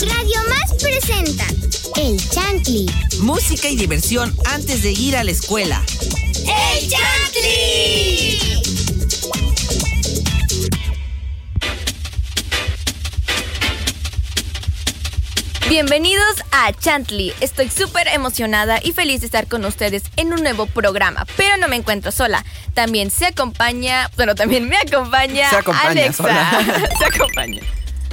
Radio Más presenta El Chantli. Música y diversión antes de ir a la escuela. ¡El Chantli! Bienvenidos a Chantley. Estoy súper emocionada y feliz de estar con ustedes en un nuevo programa, pero no me encuentro sola. También se acompaña, bueno, también me acompaña, Se acompaña Alexa. sola. se acompaña.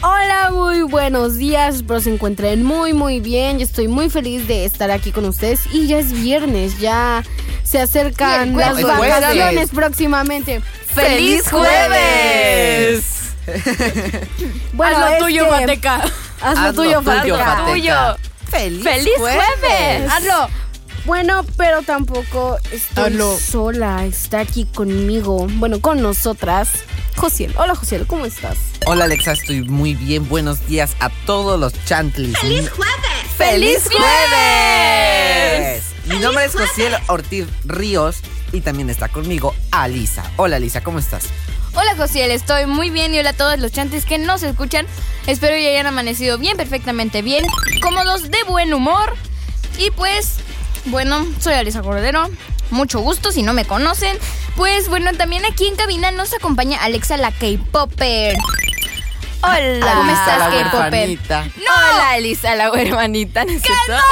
Hola, muy buenos días, espero se encuentren muy muy bien. Yo estoy muy feliz de estar aquí con ustedes y ya es viernes, ya se acercan las jueves. vacaciones próximamente. ¡Feliz jueves! Bueno, Haz lo tuyo, Mateca. Haz lo Haz lo tuyo, tuyo, Fateca. Fateca. tuyo. ¡Feliz, ¡Feliz jueves! Hazlo. Bueno, pero tampoco estoy sola. Está aquí conmigo, bueno, con nosotras, Josiel. Hola, Josiel, ¿cómo estás? Hola Alexa, estoy muy bien. Buenos días a todos los chantlis. ¡Feliz jueves! ¡Feliz jueves! Mi nombre es Josiel Ortiz Ríos y también está conmigo Alisa. Hola Alisa, ¿cómo estás? Hola Josiel, estoy muy bien y hola a todos los chantes que nos escuchan. Espero que hayan amanecido bien, perfectamente bien, cómodos, de buen humor. Y pues, bueno, soy Alisa Cordero. Mucho gusto si no me conocen. Pues bueno, también aquí en cabina nos acompaña Alexa la K-Popper. Hola, ¿cómo Alisa, estás K-Popper? huerfanita. Hola, Elisa, la hermanita, ¿no es cierto?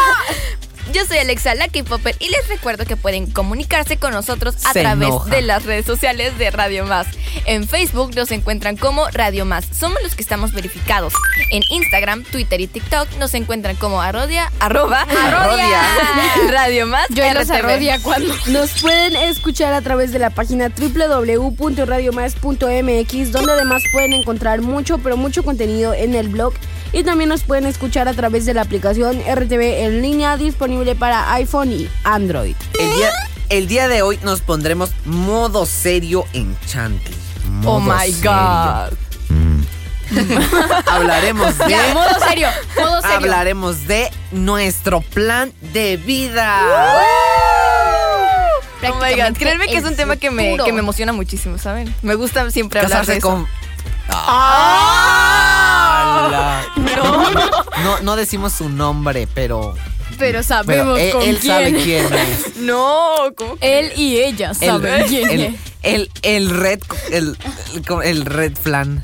Yo soy Alexa, la K-Popper, y les recuerdo que pueden comunicarse con nosotros a Se través enoja. de las redes sociales de Radio Más. En Facebook nos encuentran como Radio Más. Somos los que estamos verificados. En Instagram, Twitter y TikTok nos encuentran como arrodia, arroba, Arrodia. Radio Más. Yo en los arrodia cuando... Nos pueden escuchar a través de la página www.radiomás.mx, donde además pueden encontrar mucho, pero mucho contenido en el blog. Y también nos pueden escuchar a través de la aplicación RTV en línea disponible para iPhone y Android. El día, el día de hoy nos pondremos modo serio en chantli. Oh my serio. God. Hablaremos de... Ya, modo serio, modo serio. Hablaremos de nuestro plan de vida. Oh my God. Créanme que es un tema que me, que me emociona muchísimo, ¿saben? Me gusta siempre hablar de Casarse eso. con. ¡Ah! No, no decimos su nombre, pero. Pero Pero sabemos él, con él quién. sabe quién es. No, ¿cómo que? Él y ella El, saben quién el, es. el, el red. El, el, el red flan.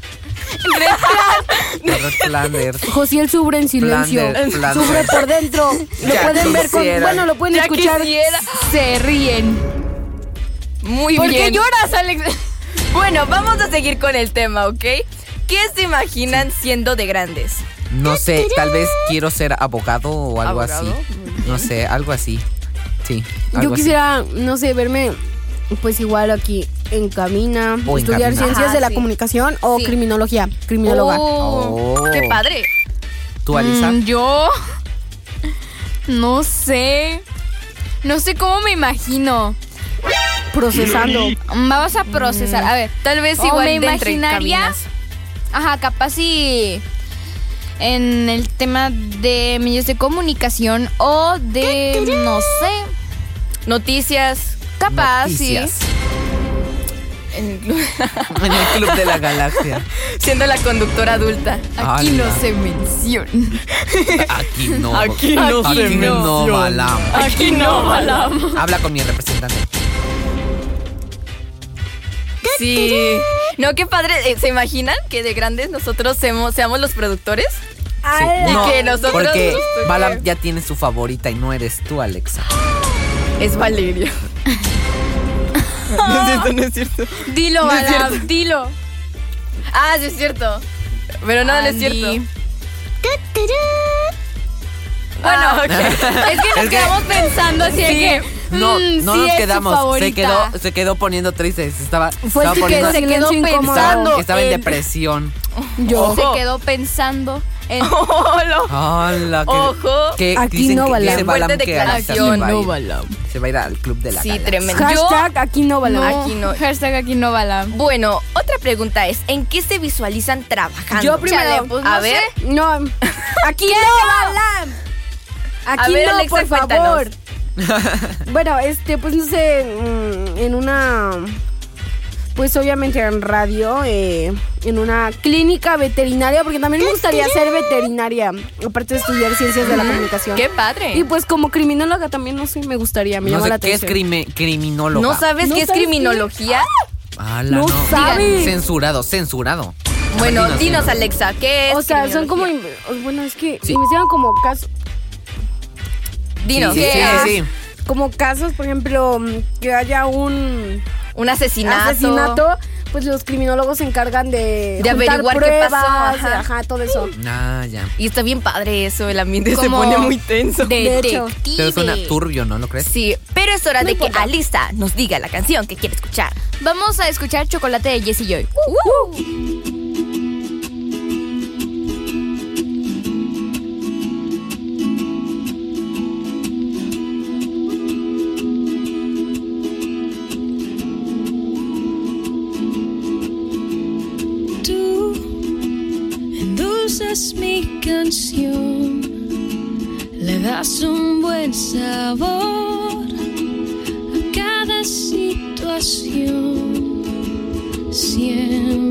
El. Josiel sufre en silencio, Flander, Flander. sufre por dentro. Lo Ya pueden ver con, bueno, lo pueden Ya escuchar. quisiera. Se ríen. Muy ¿Por qué bien. lloras, Alex? Bueno, vamos a seguir con el tema, ¿ok? ¿Qué se imaginan siendo de grandes? No sé, tal vez quiero ser abogado o algo ¿Abogado? así. No sé, algo así. Sí. Yo así. quisiera, no sé, verme pues igual aquí en cabina, O en estudiar ciencias Ajá, de la sí. comunicación o Sí. criminología, criminóloga. Oh, Oh. ¡Qué padre! ¿Tú, Alisa? Mm, yo. No sé. No sé cómo me imagino. Procesando. Vamos a procesar. A ver. Tal vez O igual me de imaginaría. Ajá, capaz y. En el tema de medios de comunicación o de. No sé. Noticias. Capaz, Noticias. sí. en- En el Club de la Galaxia. siendo la conductora adulta. Aquí Ala. no se menciona. Aquí no. Aquí no se Aquí no menciona. balamos. Aquí no balamos. Habla con mi representante. Sí. No, qué padre. Eh, ¿Se imaginan que de grandes nosotros seamos, seamos los productores? Sí. Y No, que nosotros- porque porque- Balam ya tiene su favorita y no eres tú, Alexa. Es Valeria. no es cierto, no es cierto. Dilo, No Balam, dilo. Ah, sí es cierto. Pero no, no es cierto. Bueno, ok. Es que nos Es que- quedamos pensando así Sí. que. No, mm, no sí nos es su quedamos. Se favorita. quedó, se quedó poniendo triste. Se estaba, Fue estaba el que poniendo, se quedó silencio incómodo. pensando. estaba en en- depresión. Yo. Ojo. Se quedó pensando en. Hola. Hola, que, Ojo. que Aquí dicen no que Balam. dice Balam Fuerte que se declaración. va, a no ir, se va a ir al Club de la Sí, Galaxia. tremendo. Hashtag aquí no balam. No, Aquí no. Hashtag aquí no balam. Bueno, otra pregunta es, ¿en qué se visualizan trabajando? Yo primero. Chale, pues, A no ver. sé. No, aquí no balam. Aquí ver, no, Alexa, por cuéntanos. bueno, este, pues no sé, mm, en una pues obviamente en radio, eh, en una clínica veterinaria, porque también me gustaría ser veterinaria, aparte de estudiar ciencias de la comunicación. ¡Qué padre! Y pues como criminóloga también, no sé, me gustaría, me No llama sé la qué es crime- criminóloga. ¿No sabes ¿No qué es sabes qué? criminología? Ala, No sabes. Censurado, censurado. Bueno, Dinos. Alexa, ¿qué es O sea, son como, bueno, es que Sí. investigan como casos, Dinos, Sí, ¿qué sí, es? sí, sí. como casos, por ejemplo, que haya un Un asesinato. asesinato, pues los criminólogos se encargan de, De averiguar qué pasó, ajá. ajá, todo eso. Ah, ya. Y está bien padre eso, el ambiente se pone muy tenso. Detective. Pero suena turbio, ¿no lo crees? Sí, pero es hora No de que. Alisa nos diga la canción que quiere escuchar. Vamos a escuchar Chocolate de Jessie Joy. Tú canción, le das un buen sabor a cada situación. Siempre.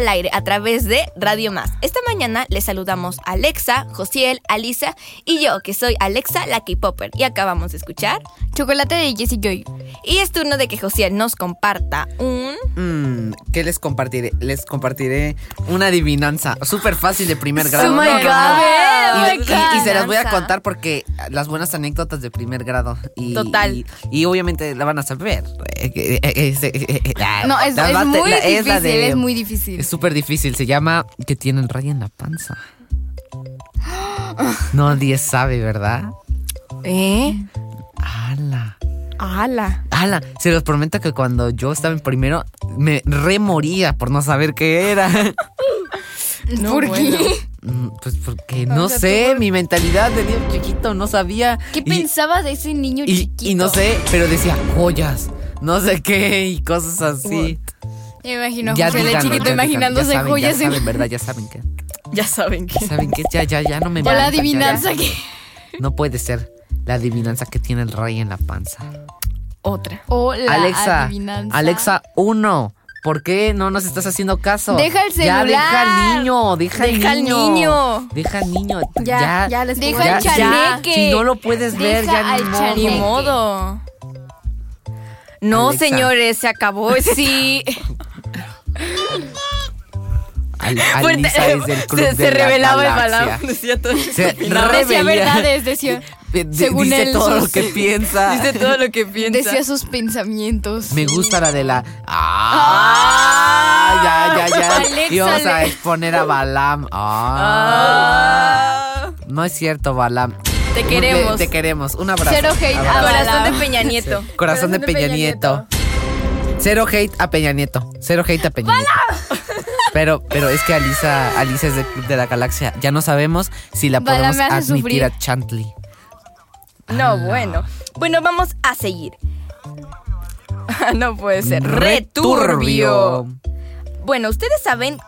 Al aire a través de Radio Más. Esta mañana les saludamos a Alexa, Josiel, Alisa y yo, que soy Alexa, la K-Popper. Y acabamos de escuchar. Chocolate de Jessie Joy. Y es turno de que Josiel nos comparta un... Mm, ¿Qué les compartiré? Les compartiré una adivinanza súper fácil de primer grado. Oh my God, no. oh Y, my y- y se las voy a contar porque las buenas anécdotas de primer grado. Y, Total. Y, y obviamente la van a saber. No, es, la es muy la- difícil, es la de- es muy difícil. Súper difícil. Se llama que tienen raya en la panza. Nadie sabe, ¿verdad? ¿Eh? ¡Hala! ¡Hala! ¡Hala! Se los prometo que cuando yo estaba en primero me remoría por no saber qué era. ¿Por qué? Mm, Pues porque no sé, mi mentalidad de niño chiquito no sabía. ¿Qué Y- pensabas de ese niño y, chiquito? y no sé, pero decía joyas, no sé qué y cosas así. Me imagino Ya José de díganlo, chiquito ya imaginándose ya saben, joyas ya saben, ¿verdad? Ya saben que. Ya saben que... ¿Saben qué? Ya, ya, ya no me O la mientan, ya, ya. adivinanza que. No puede ser la adivinanza que tiene el rey en la panza. Otra. O la Alexa, adivinanza. Alexa, uno. ¿Por qué no nos estás haciendo caso? Deja el Ya, deja al celular. niño, deja al Deja al niño. niño. Deja al niño. Ya, Ya, ya, les Deja ya, chaneque. Si no lo puedes ver, Deja ya al ni modo. No, Alexa. señores, se acabó. Sí. Al- Fuerte. Alisa es del club se, de se la revelaba el balón. Decía todo. Se decía verdades, decía. D- según dice él, todo sus- lo que piensa. Dice todo lo que piensa. Decía sus pensamientos. Me gusta la de la. ¡Ah! Ya, ya, ya. Alexa y vamos a exponer a Balam. ¡Ah! Ah, No es cierto, Balam. Te queremos. Te, te queremos. Un abrazo. Cero hate a Abrazo. Corazón de Peña Nieto. Corazón de Peña Nieto. Cero hate a Peña Nieto. Cero hate a Peña Nieto. Pero, pero es que Alisa, Alisa es Club de la Galaxia. Ya no sabemos si la podemos admitir sufrir. a Chantley. No, bueno. Bueno, vamos a seguir. no puede ser. Returbio. Bueno, ustedes saben.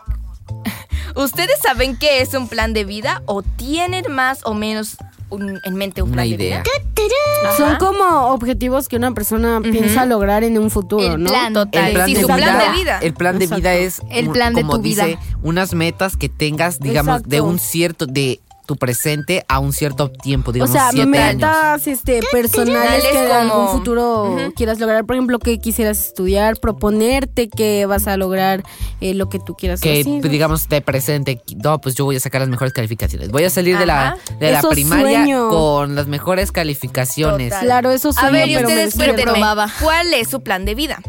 ¿Ustedes saben qué es un plan de vida? ¿O tienen más o menos un- en mente un Una plan idea. de vida? Son como objetivos que una persona piensa lograr en un futuro, El ¿no? plan. Total. El plan, sí, de su vida, plan de vida. El plan de vida es El plan de como tu vida. dice, unas metas que tengas, digamos, de un cierto de tu presente a un cierto tiempo, O digamos, sea, siete años. metas este, personales que en como- algún futuro quieras lograr. Por ejemplo, que quisieras estudiar, proponerte que vas a lograr eh, lo que tú quieras Que hacer. digamos de presente, no, pues yo voy a sacar las mejores calificaciones. Voy a salir de la, de la Eso primaria sueño. con las mejores calificaciones. Total. Claro, eso A sueño, ver, y pero me ustedes Reprobaba. ¿cuál es su plan de vida?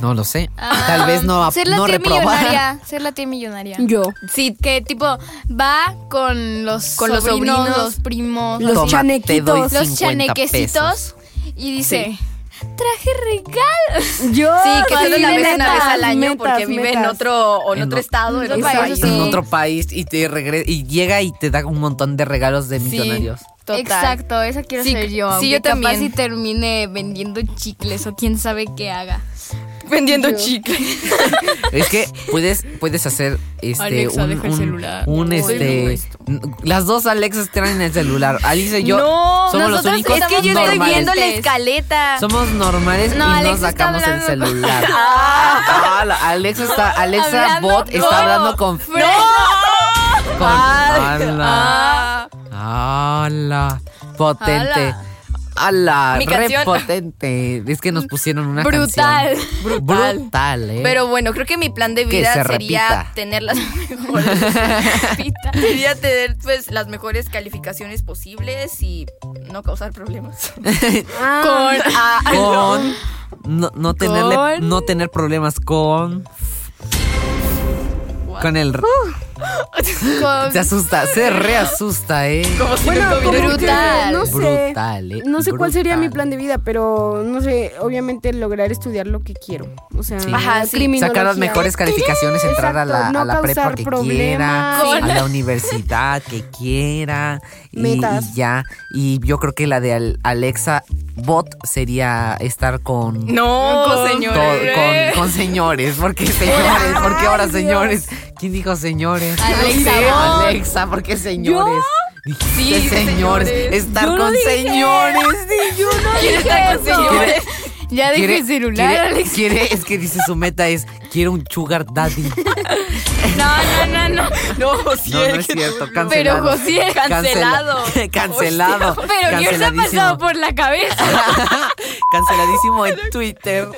No lo sé. Ah, Tal vez no, Ser la no tía reprobar. millonaria. Ser la tía millonaria. Yo. Sí, que tipo va con los Con los sobrinos, sobrinos. los primos, Los Toma, te chanequitos. los 50 chanequecitos pesos. y dice, traje regalo. Yo. Sí, que sí, solo la ves una vez al año metas, porque vive en otro, o en En otro estado, en otro país. en otro país y te regresa y llega y te da un montón de regalos de millonarios. Total. Exacto, esa quiero Sí, ser yo. sí, yo capaz también. si termine vendiendo chicles o quién sabe qué haga. Vendiendo chicles. Es que puedes, puedes hacer este Alexa, un, deja el un- celular. un, este las dos Alexas traen el celular. Alicia y yo no, somos los nosotros únicos es que yo estoy normales. viendo la escaleta. Somos normales No, y Alexa nos está sacamos el hablando- celular. Ah, la- Alexa está, Alexa Hablando Bot está con- hablando con Fred. con ala, Ah. ala, potente. Ala. Ala, Mi re canción. potente. Es que nos pusieron una Brutal. canción. Brutal. Brutal, eh. Pero bueno, creo que mi plan de vida se sería tener las mejores. sería tener pues las mejores calificaciones posibles y no causar problemas. Ah, ah, con no, no tenerle Con- no tener problemas con con el Con- se asusta se reasusta eh como si Bueno, no como Brutal. no sé. brutal eh No sé cuál sería mi plan de vida, pero no sé, obviamente lograr estudiar lo que quiero. O sea, Sí. Ajá, sí. criminología. sacar las mejores calificaciones entrar a la, a la prepa que problemas. quiera Sí. a la universidad que quiera y, Metas. y ya y yo creo que la de Al- Alexa Bot sería estar con No, Con- señor. con, con- señores, porque señores, porque ahora señores. ¿Quién dijo señores? Alexa, Sí. Alexa, ¿por qué señores? Dijiste Sí, señores, señores. estar Yo no con señores. ¿Quién está con señores? Ya deje el celular, quiere- Alex. quiere- es que dice su meta es, quiero un sugar daddy. No, no, no, no. No, No, no es cierto, Pero cancelado. José, cancelado. Cancela- cancelado. Pero ¿qué se ha Canceladísimo. pasado por la cabeza? Canceladísimo en Twitter.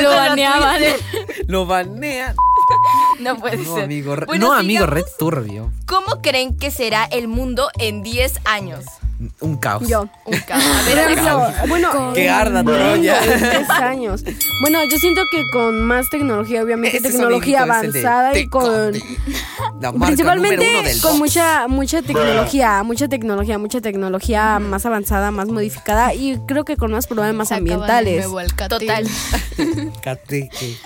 Lo baneaban. Lo banean. No puede No, ser. amigo, Bueno, no, amigo, red turbio. ¿Cómo creen que será el mundo en 10 años? Un caos. Yo. Un caos. A ver, bueno, Que arda Troya. 10 años. Bueno, yo siento que con más tecnología, obviamente Ese tecnología avanzada y con. La marca principalmente uno con box. mucha mucha tecnología, mucha tecnología, mucha tecnología más avanzada, más modificada y creo que con más problemas Se ambientales. Total. Cateque.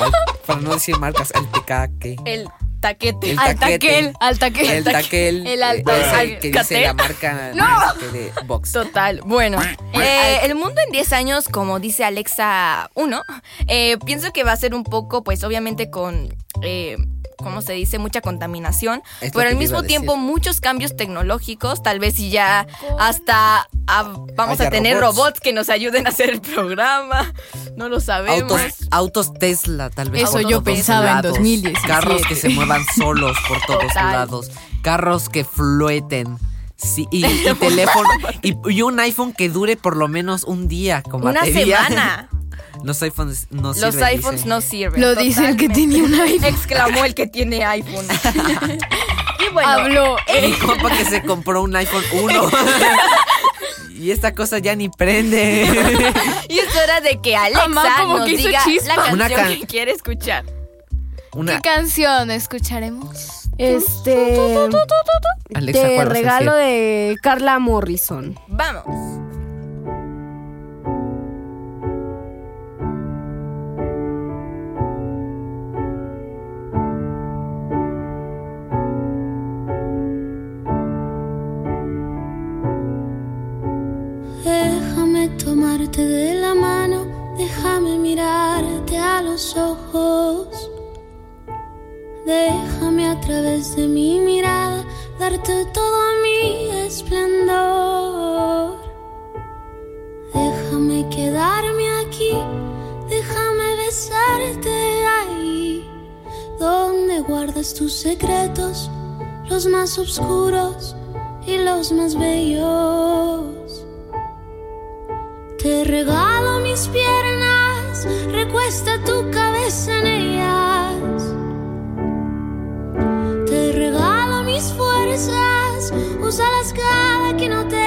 Al- para no decir marcas, el tecaque. El taquete. El Altaquel, taquete. altaquel. El taquel. El eh, alta- es el que dice la marca este, de box. Total. Bueno, eh, el mundo en 10 años, como dice Alexa 1, eh, pienso que va a ser un poco, pues obviamente con... Eh, ¿Cómo se dice? Mucha contaminación, Es pero al mismo tiempo muchos cambios tecnológicos, tal vez si ya hasta ah, vamos Haya a tener robots. robots. que nos ayuden a hacer el programa, no lo sabemos. Autos, autos Tesla, tal vez. Eso yo pensaba en lados. 2017. Carros que se muevan solos por todos Total. lados. Carros que flueten. Sí, y, y teléfono. Y, y un iPhone que dure por lo menos un día con Una batería. semana. Los iPhones no Los sirven, iPhones dice. no sirven. Lo dice el que totalmente. tenía un iPhone. Exclamó el que tiene iPhone. y bueno, Habló. Mi compa que se compró un iPhone 1. y esta cosa ya ni prende. y es hora de que Alexa Mamá, como nos que hizo diga chispa. la canción Una can- que quiere escuchar. Una, ¿Qué canción escucharemos? Este Alexa, te ¿cuál vas a regalo decir? de Carla Morrison. Vamos. Tomarte de la mano, déjame mirarte a los ojos. Déjame a través de mi mirada darte todo mi esplendor. Déjame quedarme aquí, déjame besarte ahí, donde guardas tus secretos, los más oscuros y los más bellos. Te regalo mis piernas, recuesta tu cabeza en ellas. Te regalo mis fuerzas, úsalas cada que no tengas.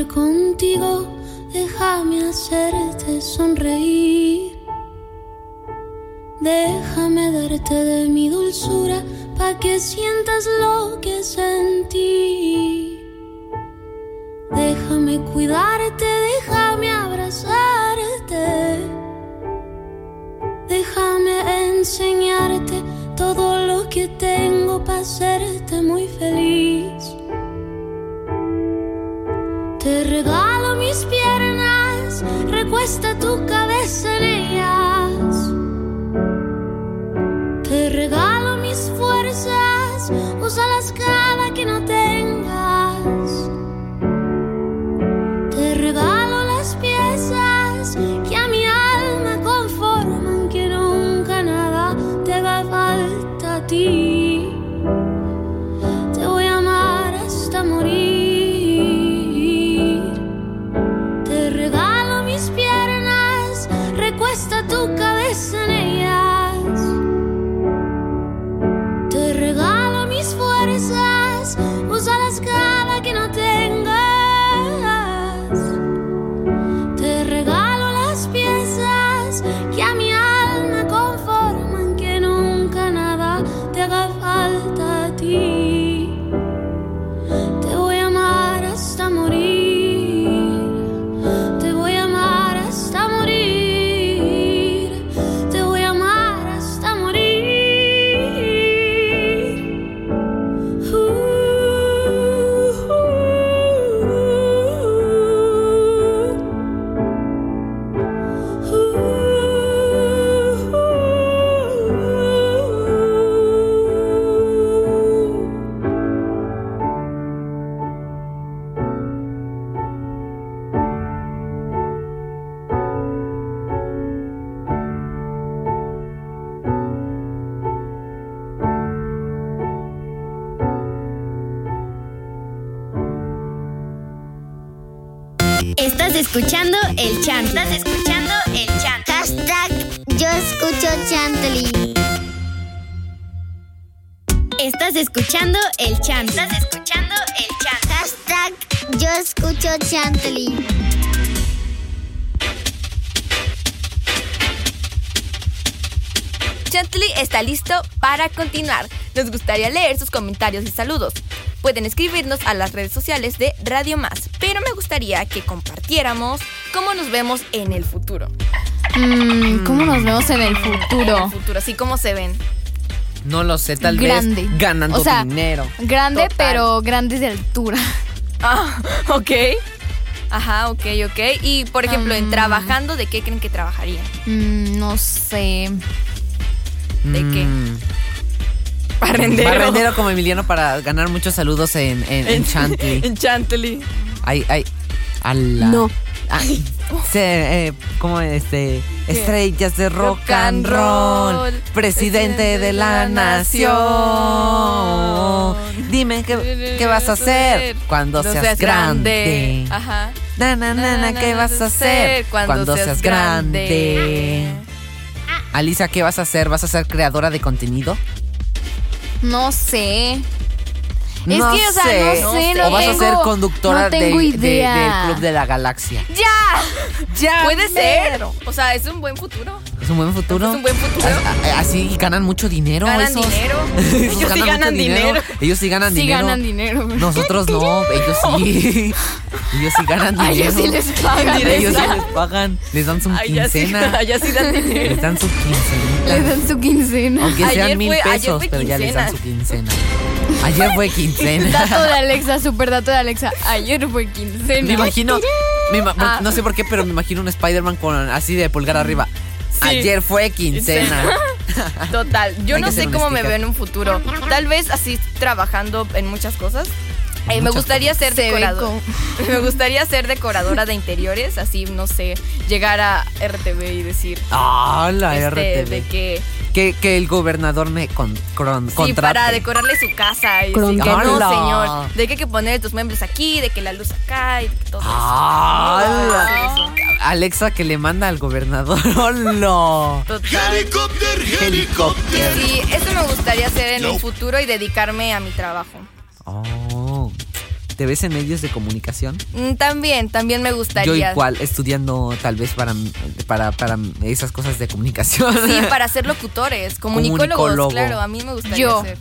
Contigo, déjame hacerte sonreír. Déjame darte de mi dulzura pa' que sientas lo que sentí. Déjame cuidarte, déjame abrazarte. Déjame enseñarte todo lo que tengo para hacerte muy feliz. Te regalo mis piernas, recuesta tu cabeza en ellas. Chantley está listo para continuar. Nos gustaría leer sus comentarios y saludos. Pueden escribirnos a las redes sociales de Radio Más, pero me gustaría que compartiéramos cómo nos vemos en el futuro. Mm, ¿Cómo nos vemos en el futuro? El futuro, así como se ven. No lo sé, tal Grande. vez ganando O sea, dinero. Grande, Total. pero grande de altura. Ah, ok. Ajá, ok, ok. Y por ejemplo, en Um. trabajando, ¿de qué creen que trabajarían? Mm, no sé. ¿De qué? Mm. Barrendero. Barrendero como Emiliano para ganar muchos saludos en, en, en Chantley. En Chantley. Ay, ay. Ala. No. Ay, se, eh, ¿Cómo este? Estrellas de rock, Rock and roll. roll, Presidente de la nación. Dime qué, qué vas a hacer cuando No seas, grande. Ajá. Na, na, na, na, ¿qué vas a hacer cuando, seas grande? Alisa, ¿qué vas a hacer? ¿Vas a ser creadora de contenido? No sé. No es que, o sea, sé. no sé, ¿O vas a ser conductora no tengo de- de- idea. del Club de la Galaxia? ¡Ya! Ya. Puede ser. O sea, es un buen futuro. ¿Es un buen futuro? Es un buen futuro. Así ganan mucho dinero. Ganan esos. dinero. Ellos sí mucho ganan dinero. Ellos sí ganan Sí dinero. ganan. Nosotros no, ellos sí. ellos sí ganan A dinero. ellos sí les pagan. Ellos sí les pagan. Les dan su sí, quincena. ya sí dan dinero. Les dan su Les quincena. dan su quincena. Aunque Ayer sean mil fue- pesos, pero ya les dan su quincena. quincena. Ayer fue Dato quincena. de Alexa, super dato de Alexa. Ayer fue quincena. Me imagino, me ima- Ah. no sé por qué, pero me imagino un Spider-Man con así de pulgar arriba. Ayer fue quincena. Total. Yo Hay no sé cómo me veo en un futuro. Tal vez así trabajando en muchas cosas. Eh, me gustaría ser Se decoradora. Me gustaría ser decoradora de interiores, así, no sé, llegar a RTV y decir Ah, la este, RTV. de que Que, que el gobernador me con, cron- sí, contrate. para decorarle su casa y decir que Cronquete. no, señor, de que hay que poner tus muebles aquí, de que la luz acá y de que todo eso. Eso. Alexa que le manda al gobernador. ¡Hola! Total. Helicóptero. Sí, eso me gustaría hacer en un futuro y dedicarme a mi trabajo. Oh. ¿Te ves en medios de comunicación? Mm, También, también me Yo gustaría. igual, estudiando tal vez para, para, para esas cosas de comunicación. Sí, para ser locutores, comunicólogos, Comunicólogo. claro, a mí me gustaría Yo. ser.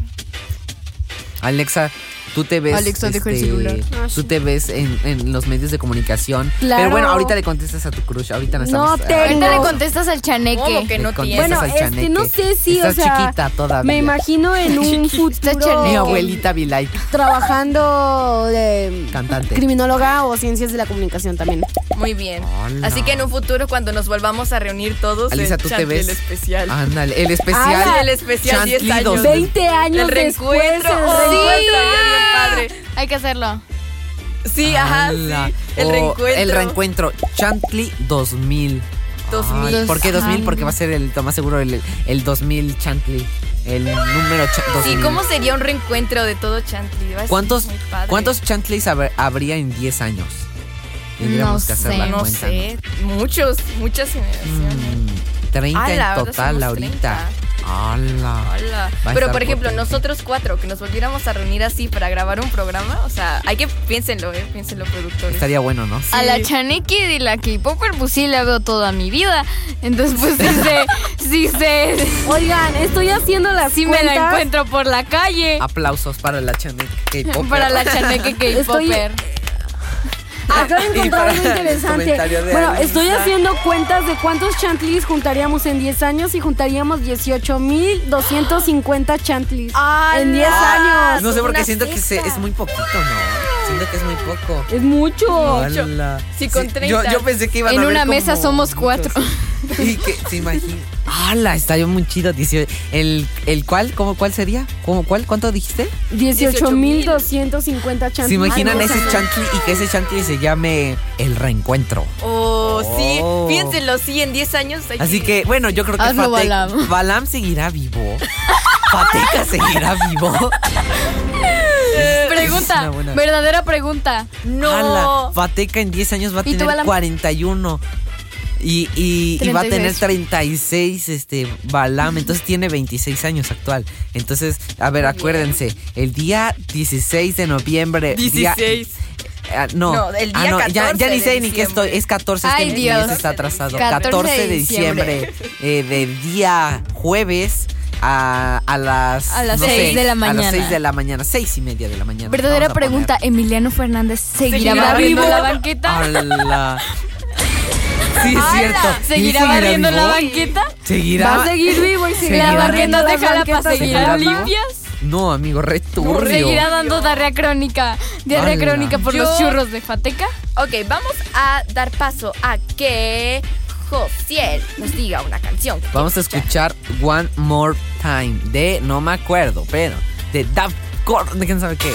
Alexa, tú te ves. Alexa, deja el celular. Ah, Tú te ves en, en los medios de comunicación. Claro. Pero bueno, ahorita le contestas a tu crush. Ahorita no No estamos. tengo. Ahorita le No. contestas al chaneque. ¿Cómo que Le no contestas tiene? Bueno, al este, chaneque. no sé si, Estás o sea, chiquita todavía. me imagino en un futuro chaneque. Mi abuelita Vilay, trabajando de cantante. criminóloga o ciencias de la comunicación también. Muy bien. Hola. Así que en un futuro, cuando nos volvamos a reunir todos, Alisa, el ¿tú te ves? el especial. Ándale, el especial. Ah, el especial 10 Chantley años. dos- 20 años el después. reencuentro. el Oh, reencuentro. bien padre. Hay que hacerlo. Sí, ajá, sí. El O reencuentro. El reencuentro. Chantley 2000. 2000. Ay, ¿Por qué 2000? Porque va a ser el, lo más seguro, el, el 2000 Chantley. El número cha- 2000. ¿Y cómo sería un reencuentro de todo Chantley? Va a ser ¿Cuántos, muy padre. ¿Cuántos Chantleys habría en 10 años? Tendríamos No que hacer sé, la No cuenta. sé. Muchos, muchas generaciones. Mm, 30 Ah, la en total ahorita. 30. ¡Hala! ¡Hala! Pero por ejemplo, nosotros cuatro, que nos volviéramos a reunir así para grabar un programa, o sea, hay que piénsenlo, ¿eh? Piénsenlo, productores. Estaría bueno, ¿no? A la Chaneki de la K-Popper, pues sí la veo toda mi vida. Entonces, pues sí sí se. Oigan, estoy haciendo la sí me la encuentro por la calle. Aplausos para la Chaneki K-Popper. para la Chaneki K-Popper. Acabo de encontrar algo interesante. Bueno, Alisa. estoy haciendo cuentas de cuántos chantlis juntaríamos en 10 años y juntaríamos 18.250 chantlis en 10 años. No sé por qué siento que se- cesta. es muy poquito, ¿no? Siento que es muy poco. Es mucho. Sí, con Yo, 30. yo pensé que iban a En una mesa somos muchos. cuatro. Y que se imagina. ¡Hala! Está yo muy chido. 18. ¿El, el cuál? ¿Cómo, ¿Cuál sería? ¿Cómo, ¿Cuál? ¿Cuánto dijiste? 18.250 chantlis. ¿Se imaginan ese 10 años. chantli y que ese chantli se llame El Reencuentro? Oh, sí, Oh. piénsenlo, sí, en 10 años. hay Así que, bueno, yo creo que Hazlo, Fate- Balam. Balam seguirá vivo. Fateca seguirá vivo. Pregunta, buena. Verdadera pregunta. Ala, Fateca en 10 años va a ¿Y tú, tener Balam? 41. Y, y, y va a tener 36. 36, este, Balam. Entonces tiene 26 años actual. Entonces, a ver, acuérdense. El día 16 de noviembre. día- Ah, no, No, el día Ah, no, ya, 14 ya ni de sé ni qué estoy. Es 14, es que Ay, mi Dios. mes está atrasado. 14 14, de diciembre, eh, del día jueves a, a las A las no seis sé, de la A mañana. las 6 de la mañana, 6 y media de la mañana. Verdadera Vamos a poner. pregunta, ¿Emiliano Fernández seguirá, ¿Seguirá barriendo vivo? la banqueta? Ala. Sí, es cierto. ¿Seguirá ¿Y barriendo la banqueta? ¿Seguirá? Va a seguir vivo y seguirá ¿La ¿Seguirá? barriendo banquetas. seguirán ¿Seguirá? limpias? No, amigo, returbio. ¿Seguirá dando diarrea crónica? ¿Diarrea crónica por Yo- los churros de Fateca? Ok, vamos a dar paso a que Josiel nos diga una canción. Vamos a escuchar One More Time de no me acuerdo, pero de Daft de quién sabe qué.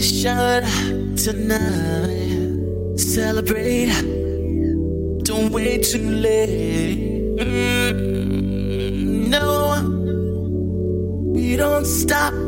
Celebration tonight. Celebrate. Don't wait too late. Mm, no, we don't stop.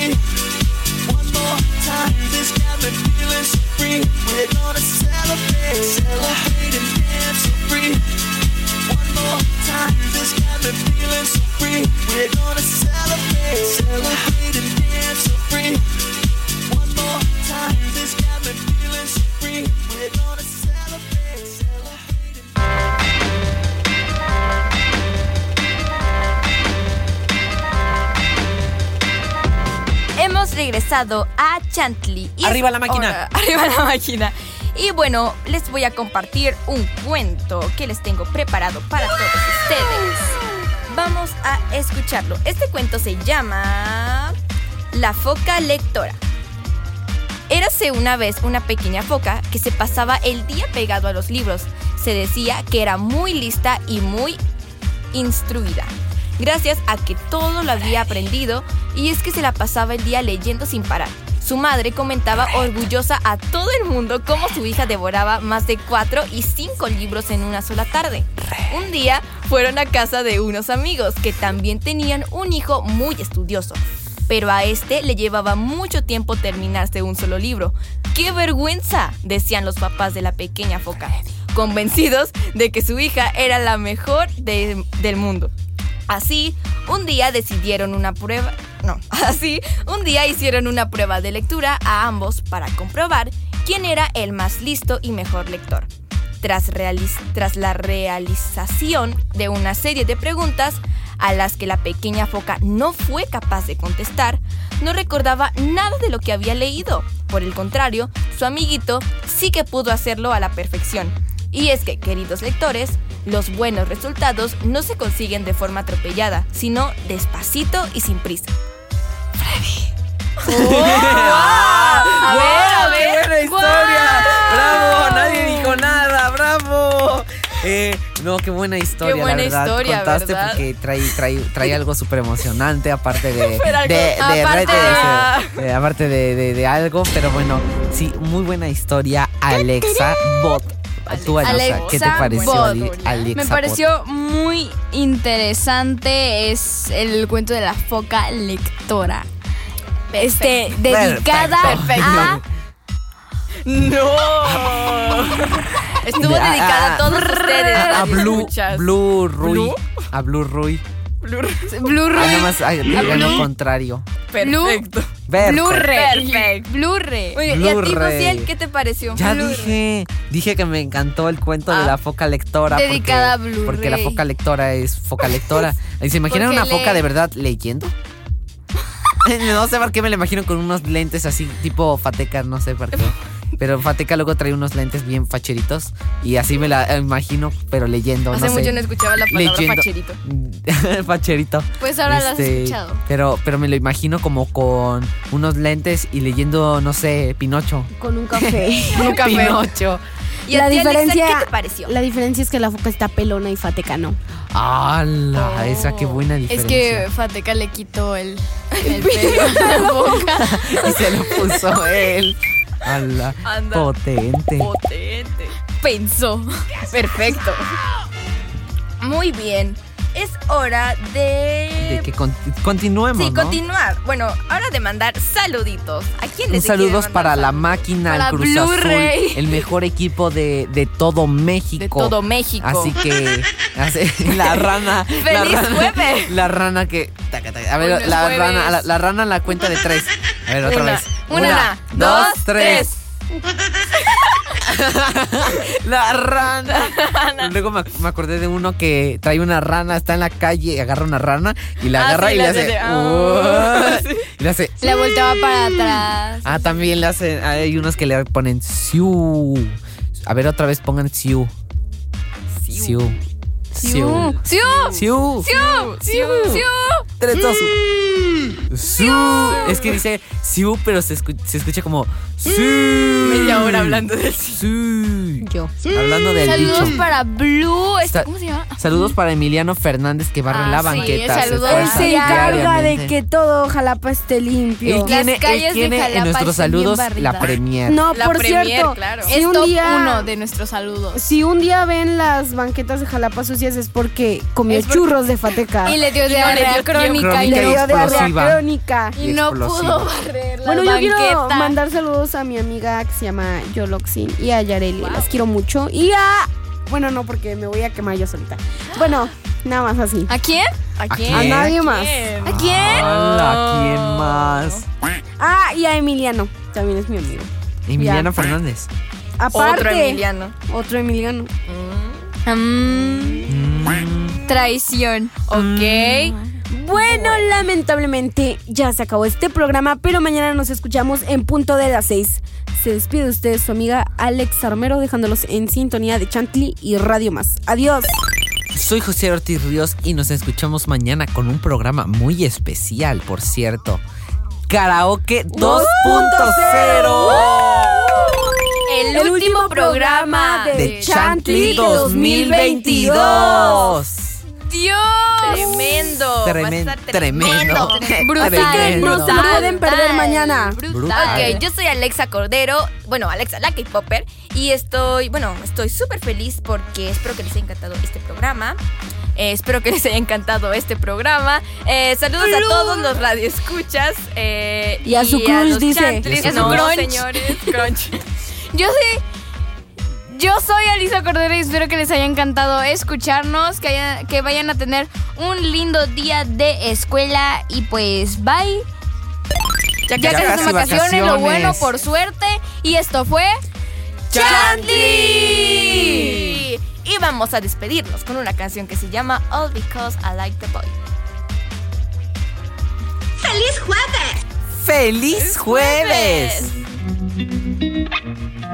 We're gonna celebrate. One more time, this got my feelings free, without a celebrate Hemos regresado a Chantley. y Arriba la máquina. hora- arriba la máquina. Y bueno, les voy a compartir un cuento que les tengo preparado para todos ustedes. Vamos a escucharlo. Este cuento se llama La foca lectora. Érase una vez una pequeña foca que se pasaba el día pegado a los libros. Se decía que era muy lista y muy instruida. Gracias a que todo lo había aprendido y es que se la pasaba el día leyendo sin parar. Su madre comentaba orgullosa a todo el mundo cómo su hija devoraba más de cuatro y cinco libros en una sola tarde. Un día fueron a casa de unos amigos que también tenían un hijo muy estudioso. Pero a este le llevaba mucho tiempo terminarse un solo libro. ¡Qué vergüenza! decían los papás de la pequeña foca, convencidos de que su hija era la mejor de- del mundo. Así, un día decidieron una prueba. No, así, un día hicieron una prueba de lectura a ambos para comprobar quién era el más listo y mejor lector. Tras, tras la realización de una serie de preguntas a las que la pequeña foca no fue capaz de contestar, no recordaba nada de lo que había leído. Por el contrario, su amiguito sí que pudo hacerlo a la perfección. Y es que, queridos lectores, los buenos resultados no se consiguen de forma atropellada, sino despacito y sin prisa. ¡A ver, a ver. ¡Qué buena historia! ¡Bravo! Nadie dijo nada, ¡bravo! Eh, no, qué buena historia, buena la verdad. historia, Contaste ¿verdad? porque trae, trae, trae algo súper emocionante, aparte de, de, algo- de, aparte de- aparte de, de- de algo, pero bueno, sí, muy buena historia, Alexa Bot. Tú, Alexa, ¿qué te pareció, Bot. Ali- Alexa Me pareció muy interesante. Es el cuento de la foca lectora. Este, dedicada Perfecto. a. ¡No! Estuvo De- a- dedicada a, a- todos ustedes. a Blue. Blue Rui. ¿Blue? A Blue Rui. Blu-ray. Ah, nada más lo contrario. Perfecto. Perfecto. Blu-ray. Perfecto. Blu-ray. Bien. ¿Y a ti, Blu-ray. Josiel, qué te pareció? Ya Blu-ray. dije, dije que me encantó el cuento de Ah. la foca lectora. Dedicada porque, a Blu-ray. Porque la foca lectora es foca lectora. ¿Y se imaginan Porque una foca de verdad leyendo? no sé por qué me la imagino con unos lentes así, tipo Fateca, no sé por qué. Pero Fateca luego trae unos lentes bien facheritos. Y así me la imagino, pero leyendo. Hace no mucho sé. no escuchaba la palabra Leyendo. facherito. Facherito. Pues ahora lo has Este, escuchado. Pero, pero me lo imagino como con unos lentes y leyendo, no sé, Pinocho. Con un café. Un café. Pinocho. ¿Y a la Alexa, diferencia, qué te pareció? La diferencia es que la foca está pelona y fateca no. ¡Hala! Oh. Esa qué buena Es diferencia. que Fateca le quitó el, el pelo a la boca. Y se lo puso él. ¡Hala! Anda. Potente. Potente. Pensó. Perfecto. Muy bien. Es hora de... De que con- continuemos, Sí, ¿no? continuar. Bueno, ahora de mandar saluditos. ¿A quién Un les saludos para la máquina, Para el Cruz Azul, el mejor equipo de, de todo México. De todo México. Así que así- la rana. la ¡Feliz rana, jueves! La rana que. taca, taca. A ver, la jueves. rana, la, la rana la cuenta de tres. A ver, otra Una, vez. Una, dos, tres. La rana. Luego me, me acordé de uno que trae una rana, está en la calle, agarra una rana y la Ah, agarra sí, y le le hace hace. de, ah. Y le hace. La volteaba para atrás. Ah, también le hace. Hay unos que le ponen Siu. A ver, otra vez pongan Siu. Siu. Siu. ¡Siu! Siu. ¡Siu! ¡Siu! ¡Siu! Tres, dos, uno. Siu. Es que dice Siu, pero se, escu- se escucha como Siu. Media hora hablando del Siu. Yo. Hablando del Saludos dicho. para Blue. este, Sa- ¿Cómo se llama? Saludos para Emiliano Fernández que barre Ah, la sí, banqueta. saludos. se Él se encarga de que todo Jalapa esté limpio. Él tiene, él calles de tiene en Jalapa nuestros saludos la premier. No, La por premier, cierto, claro. si es un top día uno de nuestros saludos. si un día ven las banquetas de Jalapa sucias es porque comió Es porque- churros de fateca. Y le dio diarrea crónica. Y le dio diarrea crónica. Y, Y no pudo barrer la Bueno, yo banqueta. quiero mandar saludos a mi amiga que se llama Yoloxin y a Yareli. Las quiero mucho. Y a. Bueno, no, porque me voy a quemar yo solita. Bueno, nada más así. ¿A quién? ¿A quién? A nadie más. ¿A quién? Hola, ¿quién más? Ah, y a Emiliano. También es mi amigo. Emiliano Fernández. Aparte. Otro Emiliano. Otro Emiliano. Mm, traición. Ok. Bueno, lamentablemente ya se acabó este programa, pero mañana nos escuchamos en punto de las 6. Se despide de ustedes su amiga Alex Armero, dejándolos en sintonía de Chantley y Radio Más. Adiós. Soy José Ortiz Ríos y nos escuchamos mañana con un programa muy especial, por cierto. Karaoke 2.0 El, último programa de, de Chantley 2022. Dios. Tremendo. Tremen- Va a estar tremendo. Brutal. Tremendo. No se lo pueden perder mañana. Brutal. Ok, yo soy Alexa Cordero, bueno, Alexa la K-Popper, y estoy, bueno, estoy súper feliz porque espero que les haya encantado este programa. Eh, espero que les haya encantado este programa. Eh, saludos a todos los radioescuchas. Eh, Y a su crush, los dice. chantlis. Y a su no, crunch. señores, crunch. Yo sí. Yo soy Alisa Cordero y espero que les haya encantado escucharnos, que, haya- que vayan a tener un lindo día de escuela y pues bye. Ya, Ya casi son vacaciones, lo vacaciones. bueno por suerte. Y esto fue ¡Chantley! Y vamos a despedirnos con una canción que se llama All Because I Like the Boy. ¡Feliz jueves! I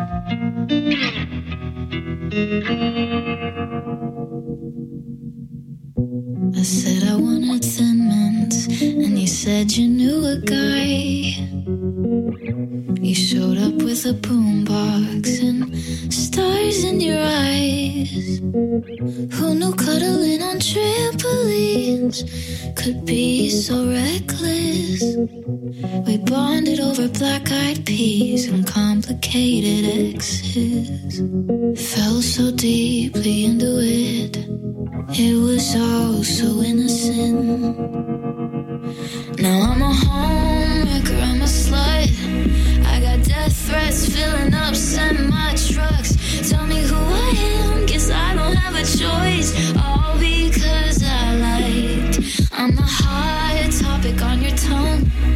said I wanted thin and you said you knew a guy. You showed up with a boombox and stars in your eyes. Who knew cuddling on trampolines could be so reckless? We bonded over black eyed peas and complicated exes. Fell so deeply into it. It was all so innocent. Now I'm a homewrecker, I'm a slut. I got death threats filling up semi trucks. Tell me who I am, guess I don't have a choice. All because I liked. I'm the hot topic on your tongue.